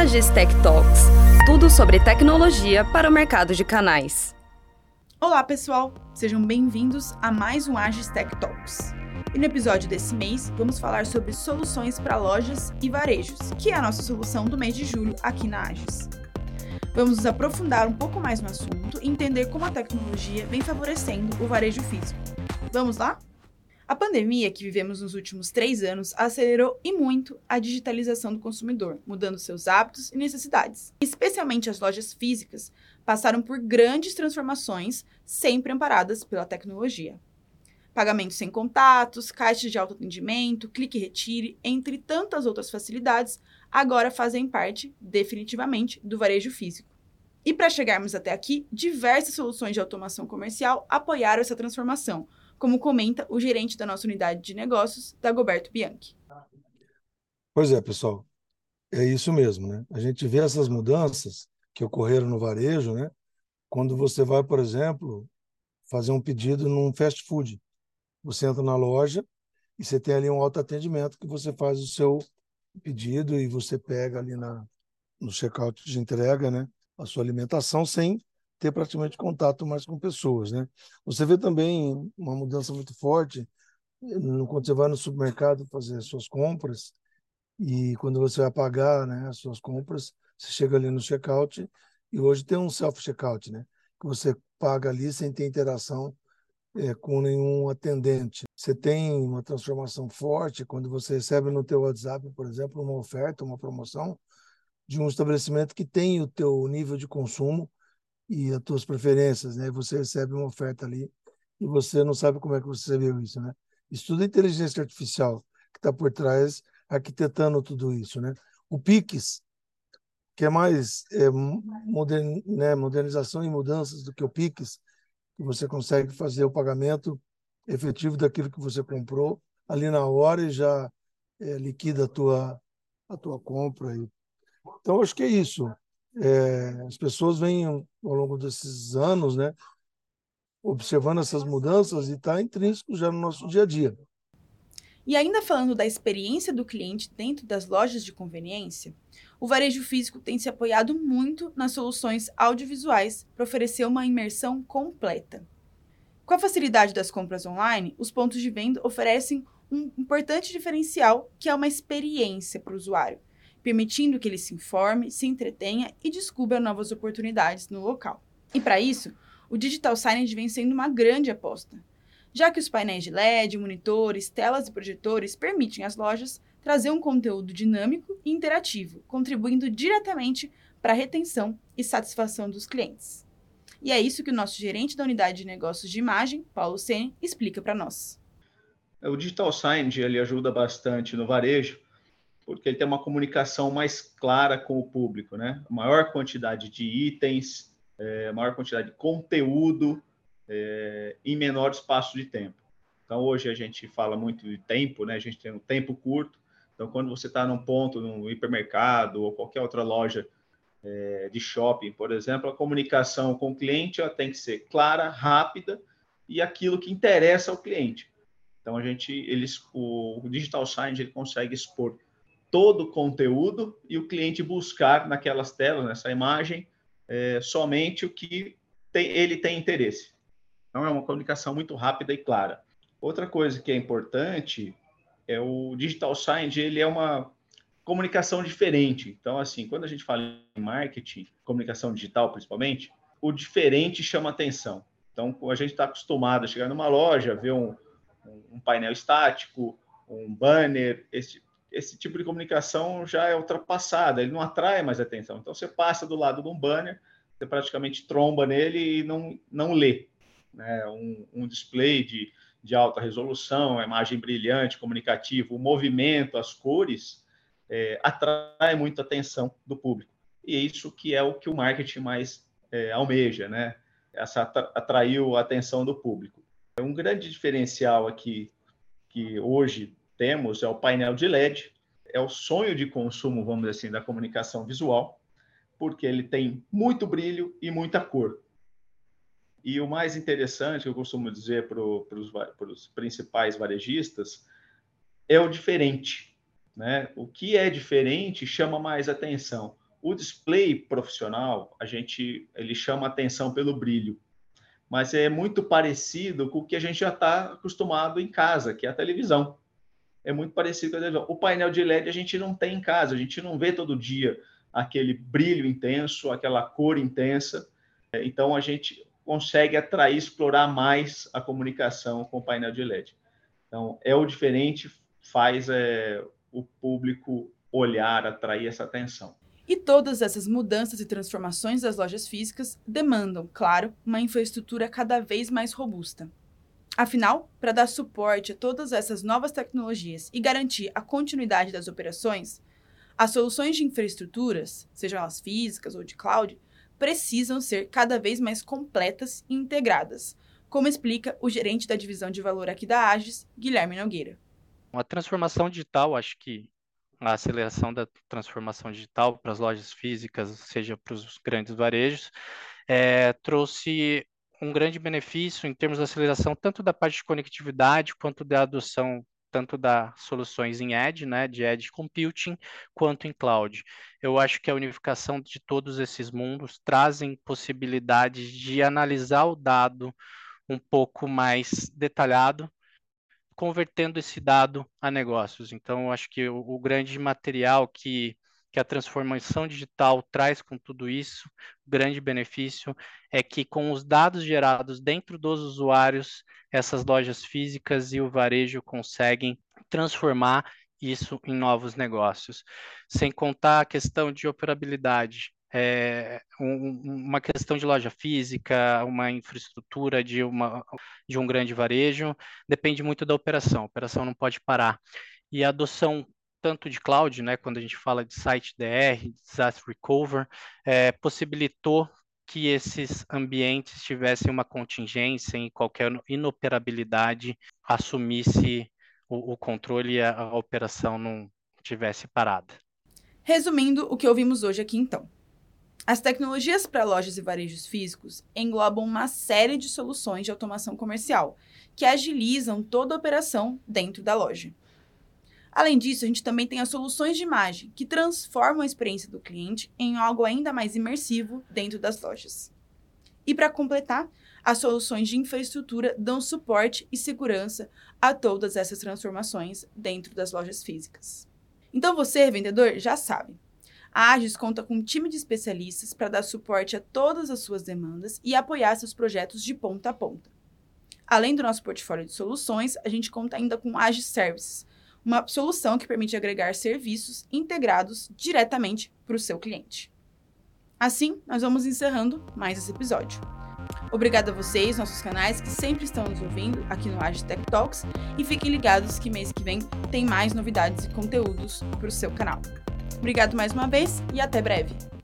Agis Tech Talks tudo sobre tecnologia para o mercado de canais. Olá, pessoal! Sejam bem-vindos a mais um Agis Tech Talks. E no episódio desse mês, vamos falar sobre soluções para lojas e varejos, que é a nossa solução do mês de julho aqui na Agis. Vamos nos aprofundar um pouco mais no assunto e entender como a tecnologia vem favorecendo o varejo físico. Vamos lá? A pandemia que vivemos nos últimos três anos acelerou e muito a digitalização do consumidor, mudando seus hábitos e necessidades. Especialmente as lojas físicas passaram por grandes transformações, sempre amparadas pela tecnologia. Pagamentos sem contatos, caixas de autoatendimento, clique e retire, entre tantas outras facilidades, agora fazem parte, definitivamente, do varejo físico. E para chegarmos até aqui, diversas soluções de automação comercial apoiaram essa transformação, como comenta o gerente da nossa unidade de negócios, Dagoberto Bianchi. Pois é, pessoal, é isso mesmo, né? A gente vê essas mudanças que ocorreram no varejo, né? Quando você vai, por exemplo, fazer um pedido num fast food. Você entra na loja e você tem ali um autoatendimento que você faz o seu pedido e você pega ali na, no checkout de entrega, né? A sua alimentação sem ter praticamente contato mais com pessoas, né? Você vê também uma mudança muito forte quando você vai no supermercado fazer suas compras e quando você vai pagar, né, as suas compras, você chega ali no checkout e hoje tem um self checkout, né? Que você paga ali sem ter interação é, com nenhum atendente. Você tem uma transformação forte quando você recebe no teu WhatsApp, por exemplo, uma oferta, uma promoção de um estabelecimento que tem o teu nível de consumo e as tuas preferências, né? Você recebe uma oferta ali e você não sabe como é que você viu isso, né? Isso tudo é inteligência artificial que está por trás, arquitetando tudo isso, né? O Pix, que é mais é, modern, né, modernização e mudanças do que o Pix, que você consegue fazer o pagamento efetivo daquilo que você comprou ali na hora e já é, liquida a tua, a tua compra. Então, acho que é isso é, as pessoas vêm ao longo desses anos, né, observando essas mudanças e está intrínseco já no nosso dia a dia. E ainda falando da experiência do cliente dentro das lojas de conveniência, o varejo físico tem se apoiado muito nas soluções audiovisuais para oferecer uma imersão completa. Com a facilidade das compras online, os pontos de venda oferecem um importante diferencial que é uma experiência para o usuário, permitindo que ele se informe, se entretenha e descubra novas oportunidades no local. E para isso, o digital signage vem sendo uma grande aposta, já que os painéis de LED, monitores, telas e projetores permitem às lojas trazer um conteúdo dinâmico e interativo, contribuindo diretamente para a retenção e satisfação dos clientes. E é isso que o nosso gerente da unidade de negócios de imagem, Paulo Sene, explica para nós. O digital signage ele ajuda bastante no varejo, porque ele tem uma comunicação mais clara com o público, né? maior quantidade de itens, é, maior quantidade de conteúdo é, em menor espaço de tempo. Então, hoje a gente fala muito de tempo, né? A gente tem um tempo curto. Então, quando você está num ponto, num hipermercado ou qualquer outra loja é, de shopping, por exemplo, a comunicação com o cliente ela tem que ser clara, rápida e aquilo que interessa ao cliente. Então, a gente, eles, o, digital signage ele consegue expor todo o conteúdo e o cliente buscar naquelas telas, nessa imagem, é, somente o que tem, ele tem interesse. Então, é uma comunicação muito rápida e clara. Outra coisa que é importante é o digital signage, ele é uma comunicação diferente. Então, assim, quando a gente fala em marketing, comunicação digital principalmente, o diferente chama atenção. Então, a gente está acostumado a chegar numa loja, ver um, um painel estático, um banner, esse, esse tipo de comunicação já é ultrapassada, ele não atrai mais atenção. Então, você passa do lado de um banner, você praticamente tromba nele e não, não lê. Né? Um, um display de, de alta resolução, a imagem brilhante, comunicativa, o movimento, as cores, é, atrai muita atenção do público. E é isso que é o que o marketing mais é, almeja, né? Essa atraiu a atenção do público. Um grande diferencial aqui que hoje temos é o painel de LED, é o sonho de consumo, vamos dizer assim, da comunicação visual, porque ele tem muito brilho e muita cor. E o mais interessante, eu costumo dizer para os principais varejistas, é o diferente. Né? O que é diferente chama mais atenção. O display profissional, a gente ele chama atenção pelo brilho, mas é muito parecido com o que a gente já está acostumado em casa, que é a televisão. É muito parecido com a televisão. O painel de LED a gente não tem em casa, a gente não vê todo dia aquele brilho intenso, aquela cor intensa. Então a gente consegue atrair, explorar mais a comunicação com o painel de LED. Então é o diferente, faz é, o público olhar, atrair essa atenção. E todas essas mudanças e transformações das lojas físicas demandam, claro, uma infraestrutura cada vez mais robusta. Afinal, para dar suporte a todas essas novas tecnologias e garantir a continuidade das operações, as soluções de infraestruturas, sejam elas físicas ou de cloud, precisam ser cada vez mais completas e integradas, como explica o gerente da divisão de valor aqui da Agis, Guilherme Nogueira. A transformação digital, acho que a aceleração da transformação digital para as lojas físicas, seja para os grandes varejos, é, trouxe um grande benefício em termos de aceleração tanto da parte de conectividade quanto da adoção tanto das soluções em edge, né, de edge computing, quanto em cloud. Eu acho que a unificação de todos esses mundos trazem possibilidades de analisar o dado um pouco mais detalhado convertendo esse dado a negócios. Então, acho que o, o grande material que, que a transformação digital traz com tudo isso, grande benefício é que com os dados gerados dentro dos usuários, essas lojas físicas e o varejo conseguem transformar isso em novos negócios. Sem contar a questão de operabilidade é, um, uma questão de loja física, uma infraestrutura de, uma, de um grande varejo, depende muito da operação. A operação não pode parar. E a adoção tanto de cloud, né, quando a gente fala de site DR, disaster recover, é, possibilitou que esses ambientes tivessem uma contingência em qualquer inoperabilidade assumisse o, o controle e a, a operação não tivesse parada. Resumindo o que ouvimos hoje aqui então. As tecnologias para lojas e varejos físicos englobam uma série de soluções de automação comercial que agilizam toda a operação dentro da loja. Além disso, a gente também tem as soluções de imagem, que transformam a experiência do cliente em algo ainda mais imersivo dentro das lojas. E para completar, as soluções de infraestrutura dão suporte e segurança a todas essas transformações dentro das lojas físicas. Então você, vendedor, já sabe. A Agis conta com um time de especialistas para dar suporte a todas as suas demandas e apoiar seus projetos de ponta a ponta. Além do nosso portfólio de soluções, a gente conta ainda com Agis Services, uma solução que permite agregar serviços integrados diretamente para o seu cliente. Assim, nós vamos encerrando mais esse episódio. Obrigada a vocês, nossos canais que sempre estão nos ouvindo aqui no Agis Tech Talks e fiquem ligados que mês que vem tem mais novidades e conteúdos para o seu canal. Obrigado mais uma vez e até breve!